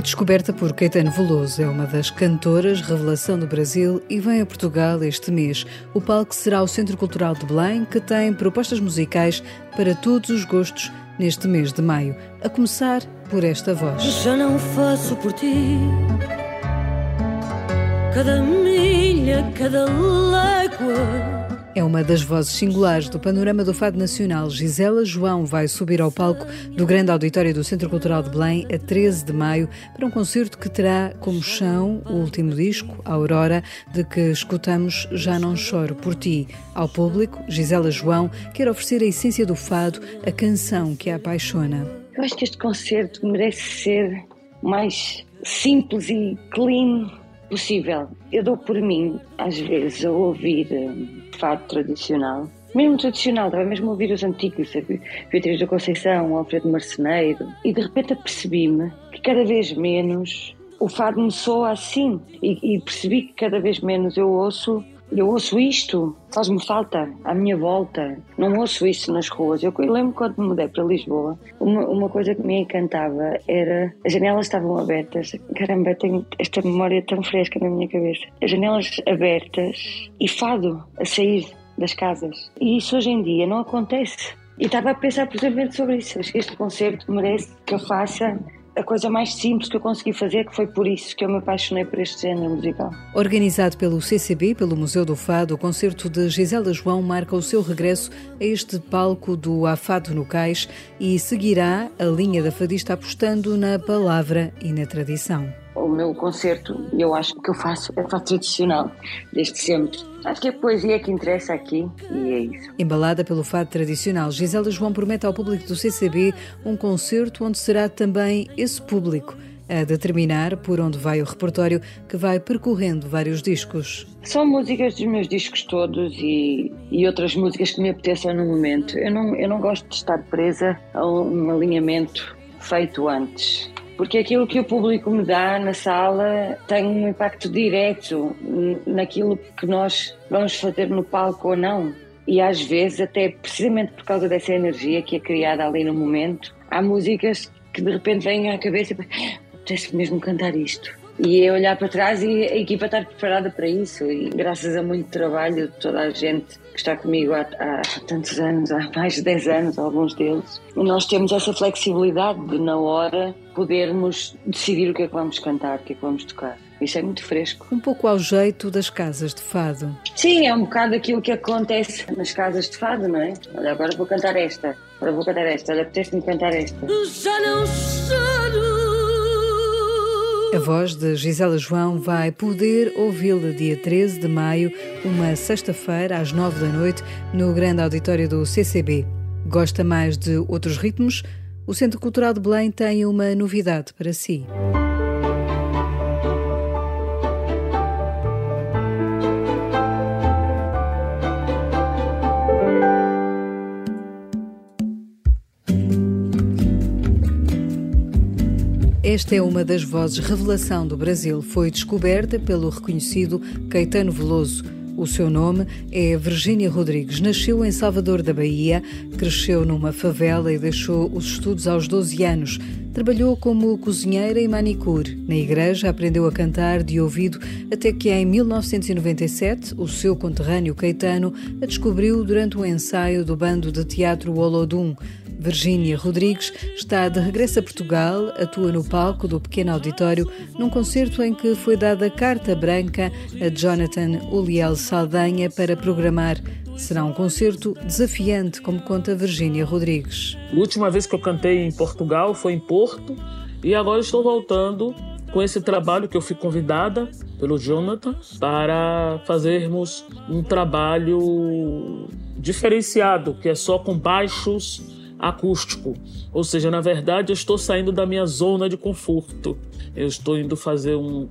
Foi descoberta por Caetano Veloso, é uma das cantoras revelação do Brasil e vem a Portugal este mês. O palco será o Centro Cultural de Belém, que tem propostas musicais para todos os gostos neste mês de maio, a começar por esta voz. Já não faço por ti cada milha, cada légua é uma das vozes singulares do panorama do Fado Nacional. Gisela João vai subir ao palco do grande auditório do Centro Cultural de Belém a 13 de maio para um concerto que terá como chão o último disco, Aurora, de que escutamos Já Não Choro por Ti. Ao público, Gisela João quer oferecer a essência do fado, a canção que a apaixona. Eu acho que este concerto merece ser mais simples e clean possível. Eu dou por mim, às vezes, a ouvir fado tradicional, mesmo tradicional, estava mesmo a ouvir os antigos, Beatriz da Conceição, Alfredo Marceneiro, e de repente apercebi-me que cada vez menos o fado me soa assim, e, e percebi que cada vez menos eu ouço eu ouço isto, faz-me falta à minha volta. Não ouço isso nas ruas. Eu, lembro quando me mudei para Lisboa, uma, uma, coisa que me encantava era as janelas estavam abertas. Caramba, tenho esta memória tão fresca na minha cabeça. As janelas abertas e fado a sair das casas. E isso hoje em dia não acontece. E estava a pensar precisamente sobre isso. Este concerto merece que eu faça a coisa mais simples que eu consegui fazer, que foi por isso que eu me apaixonei por este género musical. Organizado pelo CCB, pelo Museu do Fado, o concerto de Gisela João marca o seu regresso a este palco do Afado no Cais e seguirá a linha da fadista apostando na palavra e na tradição o meu concerto, eu acho que eu faço é fado tradicional, desde sempre. Acho que é a poesia que interessa aqui e é isso. Embalada pelo fado tradicional, Gisela João promete ao público do CCB um concerto onde será também esse público a determinar por onde vai o repertório que vai percorrendo vários discos. São músicas dos meus discos todos e, e outras músicas que me apeteçam no momento. Eu não, eu não gosto de estar presa a um alinhamento feito antes porque aquilo que o público me dá na sala tem um impacto direto naquilo que nós vamos fazer no palco ou não. E às vezes, até precisamente por causa dessa energia que é criada ali no momento, há músicas que de repente vêm à cabeça e apetece mesmo cantar isto. E é olhar para trás e a equipa estar preparada para isso. E graças a muito trabalho de toda a gente que está comigo há, há tantos anos, há mais de 10 anos, alguns deles, nós temos essa flexibilidade de, na hora, podermos decidir o que é que vamos cantar, o que é que vamos tocar. Isso é muito fresco. Um pouco ao jeito das casas de fado. Sim, é um bocado aquilo que acontece nas casas de fado, não é? Olha, agora vou cantar esta, agora vou cantar esta, olha, apetece-me cantar esta. Já não. A voz de Gisela João vai poder ouvi-la dia 13 de maio, uma sexta-feira, às 9 da noite, no grande auditório do CCB. Gosta mais de outros ritmos? O Centro Cultural de Belém tem uma novidade para si. Esta é uma das vozes revelação do Brasil. Foi descoberta pelo reconhecido Caetano Veloso. O seu nome é Virgínia Rodrigues. Nasceu em Salvador da Bahia, cresceu numa favela e deixou os estudos aos 12 anos. Trabalhou como cozinheira e manicure. Na igreja aprendeu a cantar de ouvido até que em 1997 o seu conterrâneo Caetano a descobriu durante um ensaio do bando de teatro Olodum. Virgínia Rodrigues está de regresso a Portugal, atua no palco do pequeno auditório num concerto em que foi dada carta branca a Jonathan Uliel Saldanha para programar. Será um concerto desafiante, como conta Virgínia Rodrigues. A última vez que eu cantei em Portugal foi em Porto e agora estou voltando com esse trabalho que eu fui convidada pelo Jonathan para fazermos um trabalho diferenciado, que é só com baixos acústico. Ou seja, na verdade, eu estou saindo da minha zona de conforto. Eu estou indo fazer um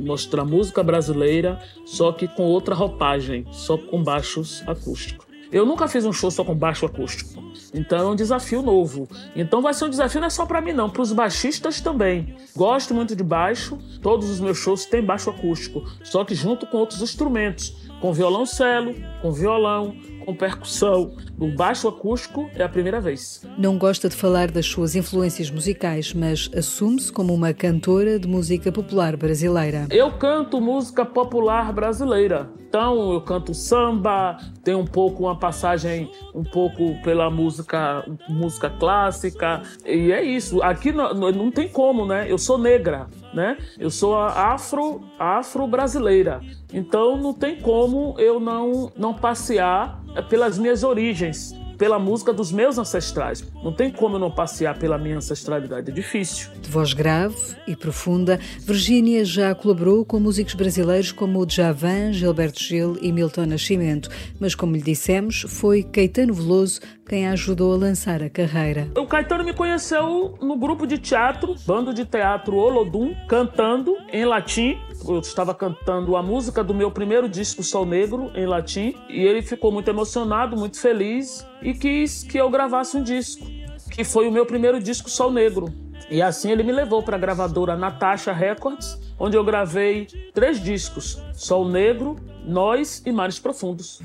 mostrar música brasileira, só que com outra roupagem, só com baixos acústicos. Eu nunca fiz um show só com baixo acústico. Então é um desafio novo. Então vai ser um desafio não é só para mim não, para os baixistas também. Gosto muito de baixo, todos os meus shows têm baixo acústico, só que junto com outros instrumentos, com violoncelo, com violão, com percussão no baixo acústico é a primeira vez. Não gosta de falar das suas influências musicais, mas assume-se como uma cantora de música popular brasileira. Eu canto música popular brasileira. Então eu canto samba, tem um pouco uma passagem um pouco pela música música clássica e é isso. Aqui não, não tem como, né? Eu sou negra, né? Eu sou afro afro brasileira. Então não tem como eu não não passear pelas minhas origens pela música dos meus ancestrais. Não tem como eu não passear pela minha ancestralidade, é difícil. De voz grave e profunda, Virgínia já colaborou com músicos brasileiros como o Djavan, Gilberto Gil e Milton Nascimento, mas como lhe dissemos, foi Caetano Veloso quem a ajudou a lançar a carreira. O Caetano me conheceu no grupo de teatro, bando de teatro Olodum, cantando em latim. Eu estava cantando a música do meu primeiro disco Sol Negro em latim e ele ficou muito emocionado, muito feliz e quis que eu gravasse um disco, que foi o meu primeiro disco Sol Negro. E assim ele me levou para a gravadora Natasha Records, onde eu gravei três discos: Sol Negro, Nós e Mares Profundos.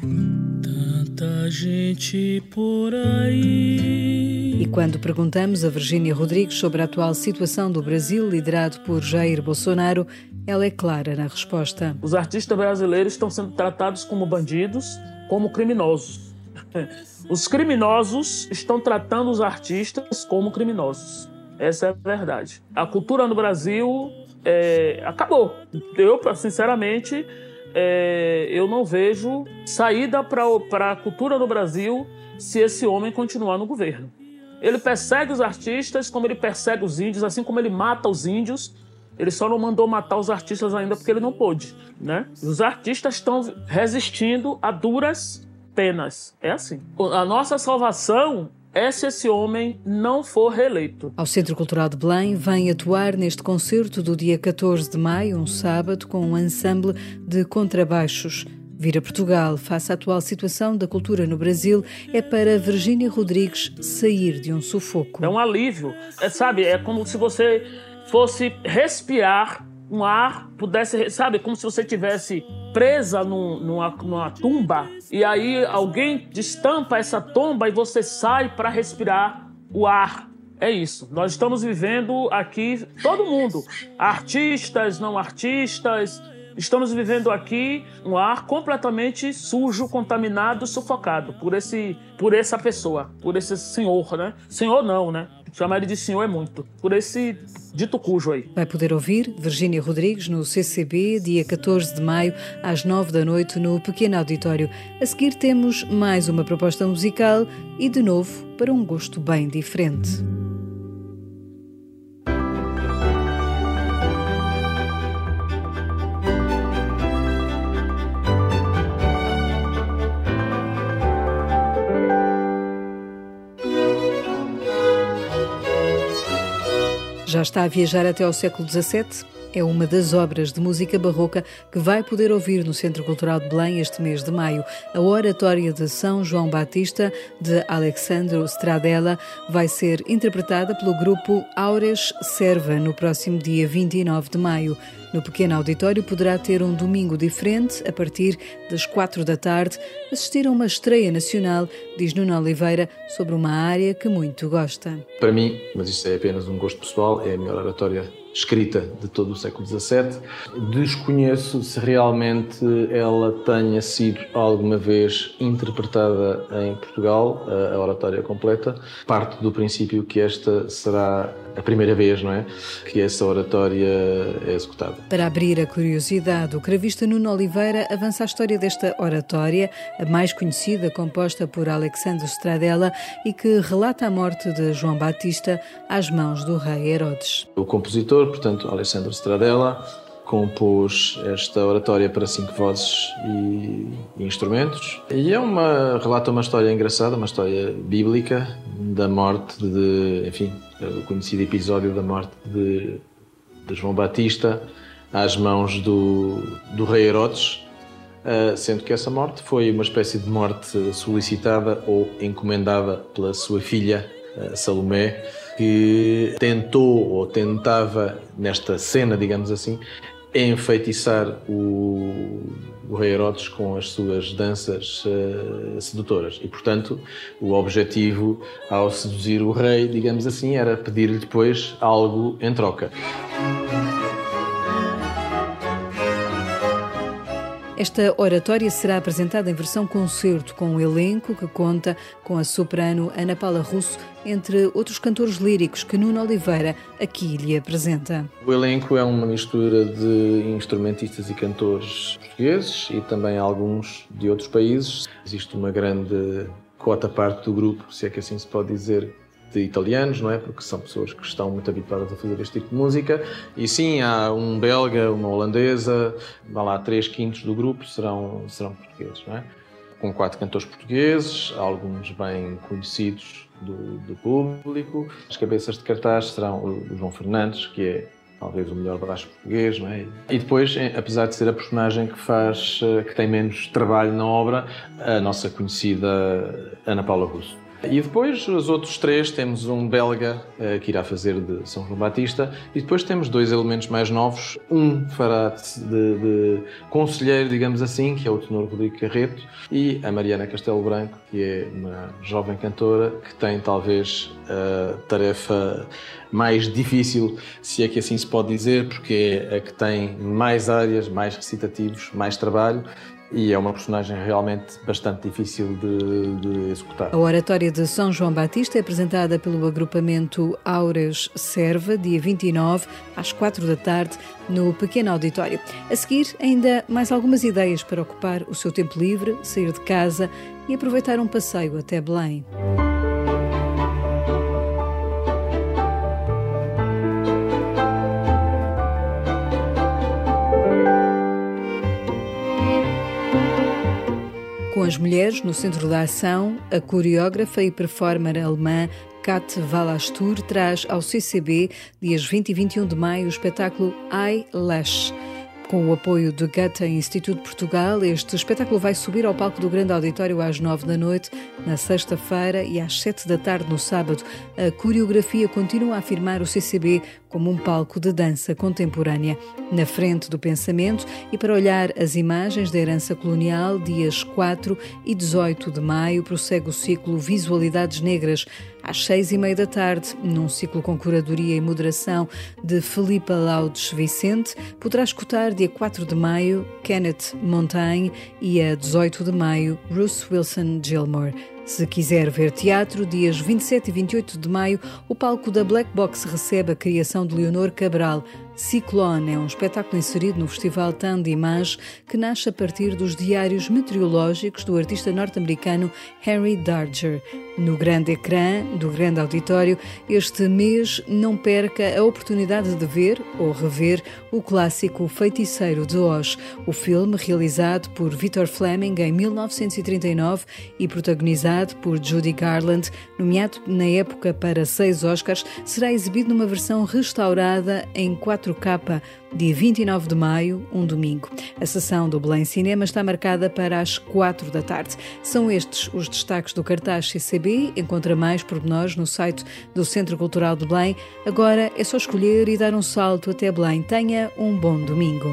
Tanta gente por aí. E quando perguntamos a Virgínia Rodrigues sobre a atual situação do Brasil, liderado por Jair Bolsonaro, ela é clara na resposta. Os artistas brasileiros estão sendo tratados como bandidos, como criminosos. Os criminosos estão tratando os artistas como criminosos. Essa é a verdade. A cultura no Brasil é, acabou. Eu, sinceramente, é, eu não vejo saída para a cultura no Brasil se esse homem continuar no governo. Ele persegue os artistas como ele persegue os índios, assim como ele mata os índios. Ele só não mandou matar os artistas ainda porque ele não pôde, né? Os artistas estão resistindo a duras penas. É assim. A nossa salvação é se esse homem não for reeleito. Ao Centro Cultural de Belém vem atuar neste concerto do dia 14 de maio, um sábado, com um ensemble de contrabaixos. Vir a Portugal, face à atual situação da cultura no Brasil, é para Virgínia Rodrigues sair de um sufoco. É um alívio. É, sabe, é como se você fosse respirar um ar, pudesse, sabe, como se você tivesse presa num, numa, numa tumba e aí alguém destampa essa tomba e você sai para respirar o ar. É isso. Nós estamos vivendo aqui, todo mundo, artistas, não artistas, estamos vivendo aqui um ar completamente sujo, contaminado, sufocado por esse, por essa pessoa, por esse senhor, né? Senhor não, né? Chamar ele de senhor é muito. Por esse dito cujo aí. Vai poder ouvir Virgínia Rodrigues no CCB, dia 14 de maio, às 9 da noite, no Pequeno Auditório. A seguir temos mais uma proposta musical e, de novo, para um gosto bem diferente. Já está a viajar até ao século XVII? É uma das obras de música barroca que vai poder ouvir no Centro Cultural de Belém este mês de maio. A Oratória de São João Batista, de Alexandro Stradella, vai ser interpretada pelo grupo Aures Serva no próximo dia 29 de maio. No pequeno auditório poderá ter um domingo diferente a partir das quatro da tarde, assistir a uma estreia nacional, diz Nuno Oliveira, sobre uma área que muito gosta. Para mim, mas isso é apenas um gosto pessoal, é a melhor oratória escrita de todo o século XVII. Desconheço se realmente ela tenha sido alguma vez interpretada em Portugal, a oratória completa. Parte do princípio que esta será a primeira vez, não é? Que essa oratória é executada. Para abrir a curiosidade, o cravista Nuno Oliveira avança a história desta oratória, a mais conhecida, composta por Alexandre Stradella e que relata a morte de João Batista às mãos do rei Herodes. O compositor, portanto, Alexandre Stradella, compôs esta oratória para cinco vozes e, instrumentos. E é uma relata uma história engraçada, uma história bíblica da morte de, enfim, o conhecido episódio da morte de, de João Batista às mãos do, do rei Herodes, uh, sendo que essa morte foi uma espécie de morte solicitada ou encomendada pela sua filha uh, Salomé, que tentou ou tentava nesta cena, digamos assim, enfeitiçar o, o rei Herodes com as suas danças uh, sedutoras. E, portanto, o objetivo ao seduzir o rei, digamos assim, era pedir-lhe depois algo em troca. Esta oratória será apresentada em versão concerto, com um elenco que conta com a soprano Ana Paula Russo, entre outros cantores líricos que Nuno Oliveira aqui lhe apresenta. O elenco é uma mistura de instrumentistas e cantores portugueses e também alguns de outros países. Existe uma grande cota parte do grupo, se é que assim se pode dizer, de italianos, não é? Porque são pessoas que estão muito habituadas a fazer este tipo de música. E sim, há um belga, uma holandesa, vá lá, três quintos do grupo serão, serão portugueses, não é? Com quatro cantores portugueses, alguns bem conhecidos do, do público. As cabeças de cartaz serão o João Fernandes, que é talvez o melhor baixo português, não é? E depois, apesar de ser a personagem que faz, eh, que tem menos trabalho na obra, a nossa conhecida Ana Paula Russo. E depois, os outros três, temos um belga uh, que irá fazer de São João Batista, e depois temos dois elementos mais novos. Um fará de, de conselheiro, digamos assim, que é o tenor Rodrigo Carreto, e a Mariana Castelo Branco, que é uma jovem cantora que tem talvez a tarefa mais difícil, se é que assim se pode dizer, porque é a que tem mais áreas, mais recitativos, mais trabalho e é uma personagem realmente bastante difícil de, de, executar. A oratória de São João Batista é apresentada pelo agrupamento Auras Serva, dia 29, às 4 da tarde, no pequeno auditório. A seguir, ainda mais algumas ideias para ocupar o seu tempo livre, sair de casa e aproveitar um passeio até Belém. Com as mulheres no centro da ação, a coreógrafa e performer alemã Kat Wallastur traz ao CCB, dias 20 e 21 de maio, o espetáculo Eyelash. Com o apoio do Goethe Instituto Portugal, este espetáculo vai subir ao palco do Grande Auditório às nove da noite, na sexta-feira e às sete da tarde no sábado. A coreografia continua a afirmar o CCB como um palco de dança contemporânea. Na frente do pensamento e para olhar as imagens da herança colonial, dias 4 e 18 de maio, prossegue o ciclo Visualidades Negras, às seis e meia da tarde, num ciclo com curadoria e moderação de Filipa Laudes Vicente, poderá escutar dia 4 de maio Kenneth Montaigne e a 18 de maio Bruce Wilson Gilmore. Se quiser ver teatro, dias 27 e 28 de maio, o palco da Black Box recebe a criação de Leonor Cabral, Ciclone é um espetáculo inserido no Festival Tan de Image que nasce a partir dos diários meteorológicos do artista norte-americano Henry Darger. No grande ecrã do grande auditório, este mês não perca a oportunidade de ver ou rever o clássico Feiticeiro de Oz, o filme realizado por Victor Fleming em 1939 e protagonizado por Judy Garland, nomeado na época para seis Oscars, será exibido numa versão restaurada em 4 4K, dia 29 de maio, um domingo. A sessão do Belém Cinema está marcada para as 4 da tarde. São estes os destaques do cartaz CCB. Encontra mais pormenores no site do Centro Cultural de Belém. Agora é só escolher e dar um salto até Belém. Tenha um bom domingo.